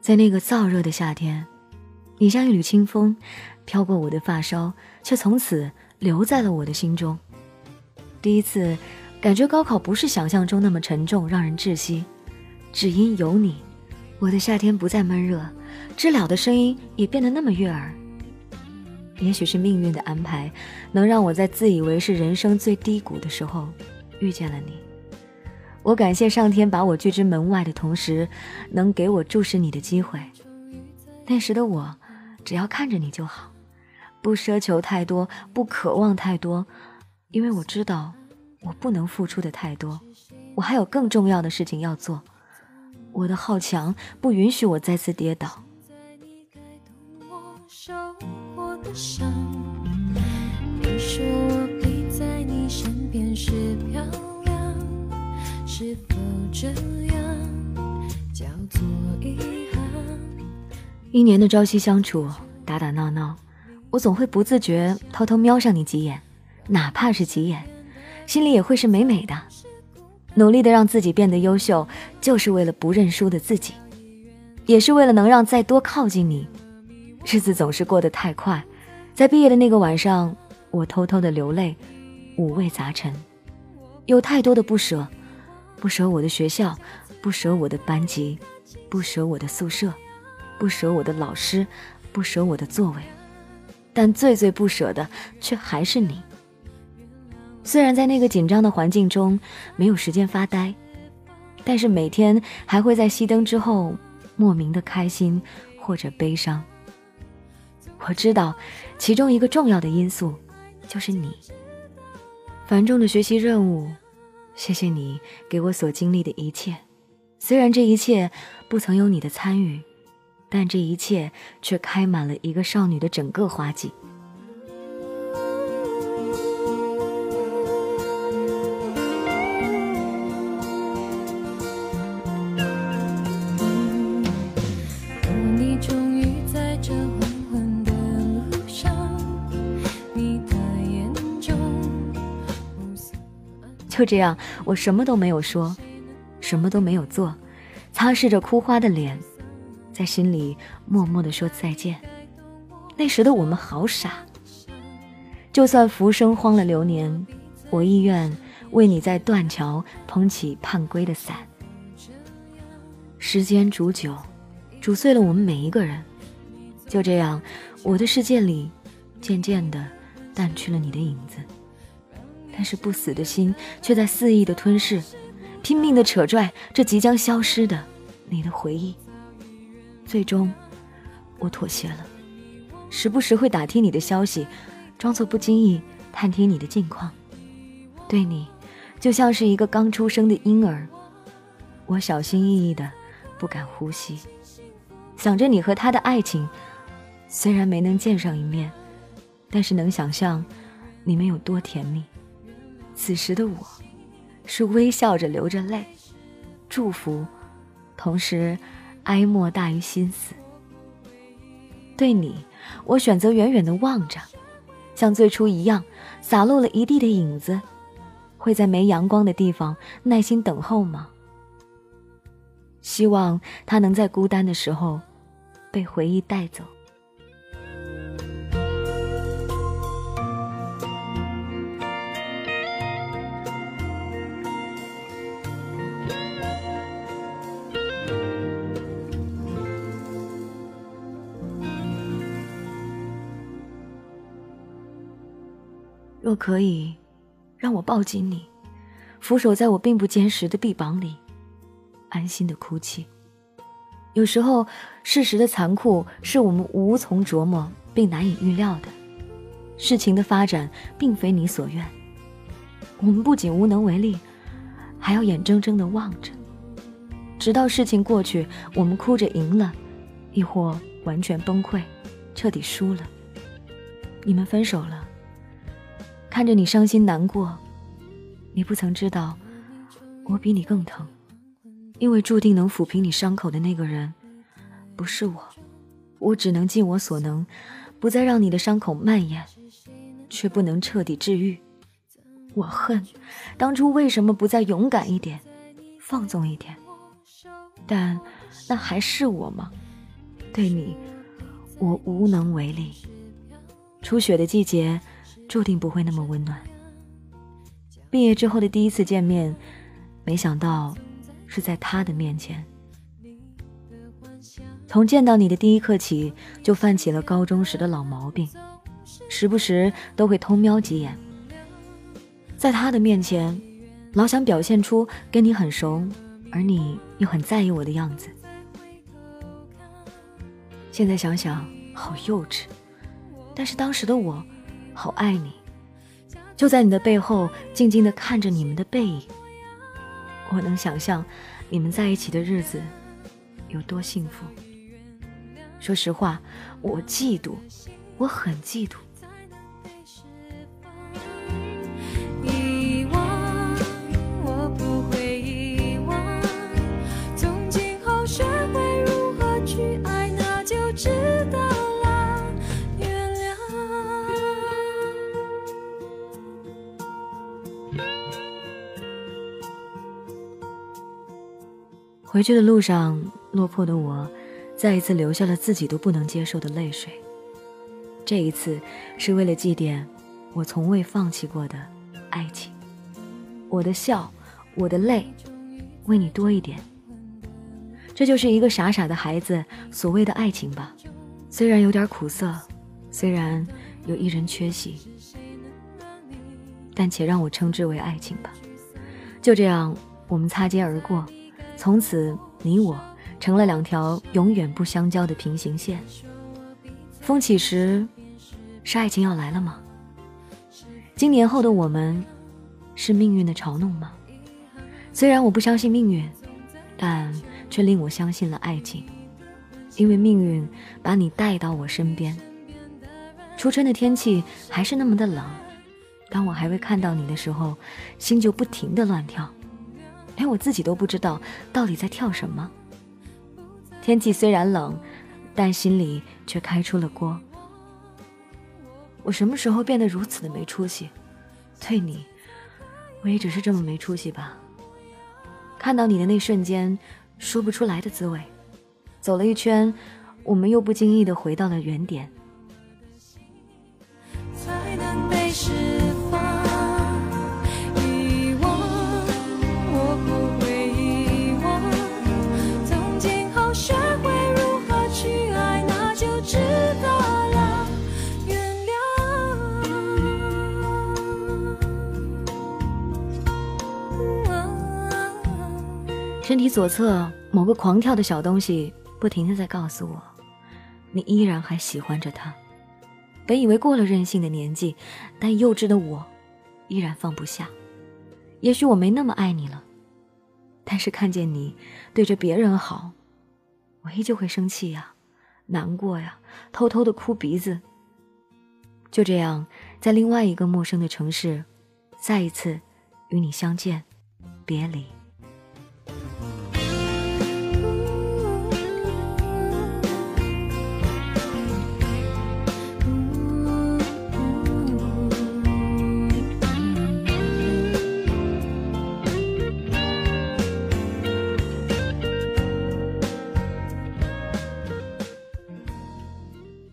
在那个燥热的夏天，你像一缕清风，飘过我的发梢，却从此留在了我的心中。第一次感觉高考不是想象中那么沉重，让人窒息，只因有你，我的夏天不再闷热，知了的声音也变得那么悦耳。也许是命运的安排，能让我在自以为是人生最低谷的时候遇见了你。我感谢上天把我拒之门外的同时，能给我注视你的机会。那时的我，只要看着你就好，不奢求太多，不渴望太多，因为我知道我不能付出的太多，我还有更重要的事情要做。我的好强不允许我再次跌倒。你说我陪在你身边是，是否这样叫做遗憾？一年的朝夕相处，打打闹闹，我总会不自觉偷偷瞄上你几眼，哪怕是几眼，心里也会是美美的。努力的让自己变得优秀，就是为了不认输的自己，也是为了能让再多靠近你。日子总是过得太快。在毕业的那个晚上，我偷偷的流泪，五味杂陈，有太多的不舍，不舍我的学校，不舍我的班级，不舍我的宿舍，不舍我的老师，不舍我的座位，但最最不舍的却还是你。虽然在那个紧张的环境中没有时间发呆，但是每天还会在熄灯之后莫名的开心或者悲伤。我知道，其中一个重要的因素就是你。繁重的学习任务，谢谢你给我所经历的一切。虽然这一切不曾有你的参与，但这一切却开满了一个少女的整个花季。就这样，我什么都没有说，什么都没有做，擦拭着哭花的脸，在心里默默地说再见。那时的我们好傻，就算浮生荒了流年，我亦愿为你在断桥捧起盼归的伞。时间煮酒，煮碎了我们每一个人。就这样，我的世界里渐渐地淡去了你的影子。但是不死的心却在肆意的吞噬，拼命的扯拽这即将消失的你的回忆。最终，我妥协了，时不时会打听你的消息，装作不经意探听你的近况。对你，就像是一个刚出生的婴儿，我小心翼翼的，不敢呼吸，想着你和他的爱情。虽然没能见上一面，但是能想象你们有多甜蜜。此时的我，是微笑着流着泪，祝福，同时哀莫大于心死。对你，我选择远远的望着，像最初一样，洒落了一地的影子，会在没阳光的地方耐心等候吗？希望他能在孤单的时候，被回忆带走。若可以，让我抱紧你，俯首在我并不坚实的臂膀里，安心的哭泣。有时候，事实的残酷是我们无从琢磨并难以预料的。事情的发展并非你所愿，我们不仅无能为力，还要眼睁睁的望着，直到事情过去，我们哭着赢了，亦或完全崩溃，彻底输了。你们分手了。看着你伤心难过，你不曾知道，我比你更疼，因为注定能抚平你伤口的那个人，不是我，我只能尽我所能，不再让你的伤口蔓延，却不能彻底治愈。我恨，当初为什么不再勇敢一点，放纵一点？但那还是我吗？对你，我无能为力。初雪的季节，注定不会那么温暖。毕业之后的第一次见面，没想到是在他的面前。从见到你的第一刻起，就犯起了高中时的老毛病，时不时都会偷瞄几眼。在他的面前，老想表现出跟你很熟，而你又很在意我的样子。现在想想，好幼稚。但是当时的我，好爱你，就在你的背后静静的看着你们的背影。我能想象，你们在一起的日子有多幸福。说实话，我嫉妒，我很嫉妒。回去的路上，落魄的我。再一次流下了自己都不能接受的泪水。这一次是为了祭奠我从未放弃过的爱情。我的笑，我的泪，为你多一点。这就是一个傻傻的孩子所谓的爱情吧。虽然有点苦涩，虽然有一人缺席，但且让我称之为爱情吧。就这样，我们擦肩而过，从此你我。成了两条永远不相交的平行线。风起时，是爱情要来了吗？今年后的我们，是命运的嘲弄吗？虽然我不相信命运，但却令我相信了爱情，因为命运把你带到我身边。初春的天气还是那么的冷，当我还未看到你的时候，心就不停的乱跳，连我自己都不知道到底在跳什么。天气虽然冷，但心里却开出了锅。我什么时候变得如此的没出息？对你，我也只是这么没出息吧。看到你的那瞬间，说不出来的滋味。走了一圈，我们又不经意的回到了原点。身体左侧某个狂跳的小东西，不停的在告诉我，你依然还喜欢着他。本以为过了任性的年纪，但幼稚的我，依然放不下。也许我没那么爱你了，但是看见你对着别人好，我依旧会生气呀，难过呀，偷偷的哭鼻子。就这样，在另外一个陌生的城市，再一次与你相见，别离。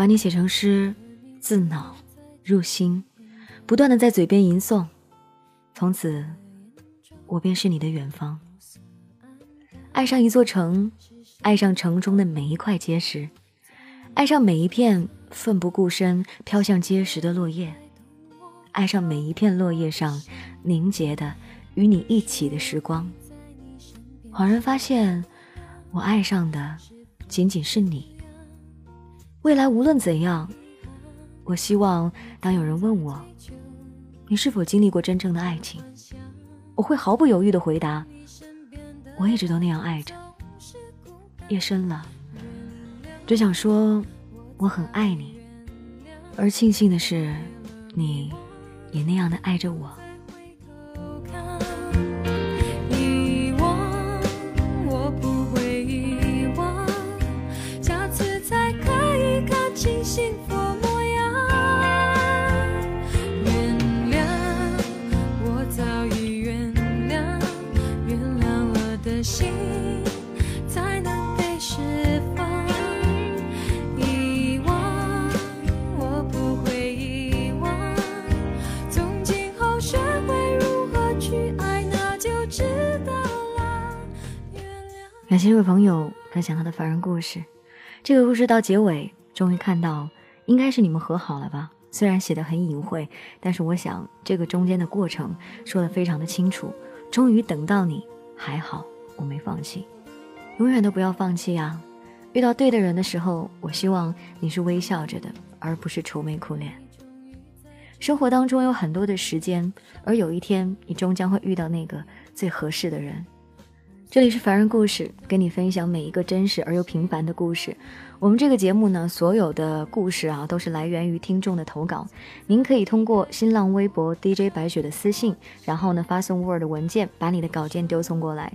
把你写成诗，自脑入心，不断的在嘴边吟诵。从此，我便是你的远方。爱上一座城，爱上城中的每一块结石，爱上每一片奋不顾身飘向结石的落叶，爱上每一片落叶上凝结的与你一起的时光。恍然发现，我爱上的仅仅是你。未来无论怎样，我希望当有人问我，你是否经历过真正的爱情，我会毫不犹豫的回答，我一直都那样爱着。夜深了，只想说我很爱你，而庆幸的是，你也那样的爱着我。幸福模样原谅我早已原谅原谅我的心才能被释放遗忘我不会遗忘从今后学会如何去爱，那就了。感谢这位朋友分享他的凡人故事。这个故事到结尾。终于看到，应该是你们和好了吧？虽然写的很隐晦，但是我想这个中间的过程说的非常的清楚。终于等到你，还好我没放弃，永远都不要放弃啊！遇到对的人的时候，我希望你是微笑着的，而不是愁眉苦脸。生活当中有很多的时间，而有一天你终将会遇到那个最合适的人。这里是凡人故事，跟你分享每一个真实而又平凡的故事。我们这个节目呢，所有的故事啊，都是来源于听众的投稿。您可以通过新浪微博 DJ 白雪的私信，然后呢发送 Word 文件，把你的稿件丢送过来。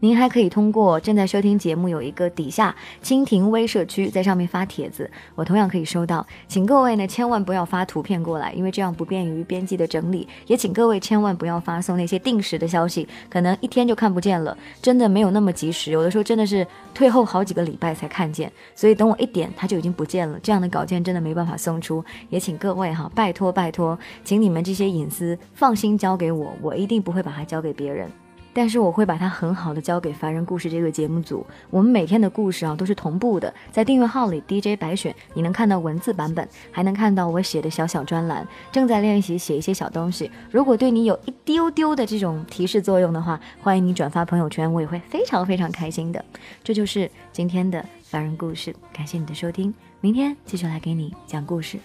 您还可以通过正在收听节目有一个底下蜻蜓微社区，在上面发帖子，我同样可以收到。请各位呢千万不要发图片过来，因为这样不便于编辑的整理。也请各位千万不要发送那些定时的消息，可能一天就看不见了，真的没有那么及时。有的时候真的是退后好几个礼拜才看见，所以等我一点它就已经不见了。这样的稿件真的没办法送出。也请各位哈，拜托拜托，请你们这些隐私放心交给我，我一定不会把它交给别人。但是我会把它很好的交给凡人故事这个节目组，我们每天的故事啊都是同步的，在订阅号里 DJ 白选，你能看到文字版本，还能看到我写的小小专栏，正在练习写一些小东西。如果对你有一丢丢的这种提示作用的话，欢迎你转发朋友圈，我也会非常非常开心的。这就是今天的凡人故事，感谢你的收听，明天继续来给你讲故事。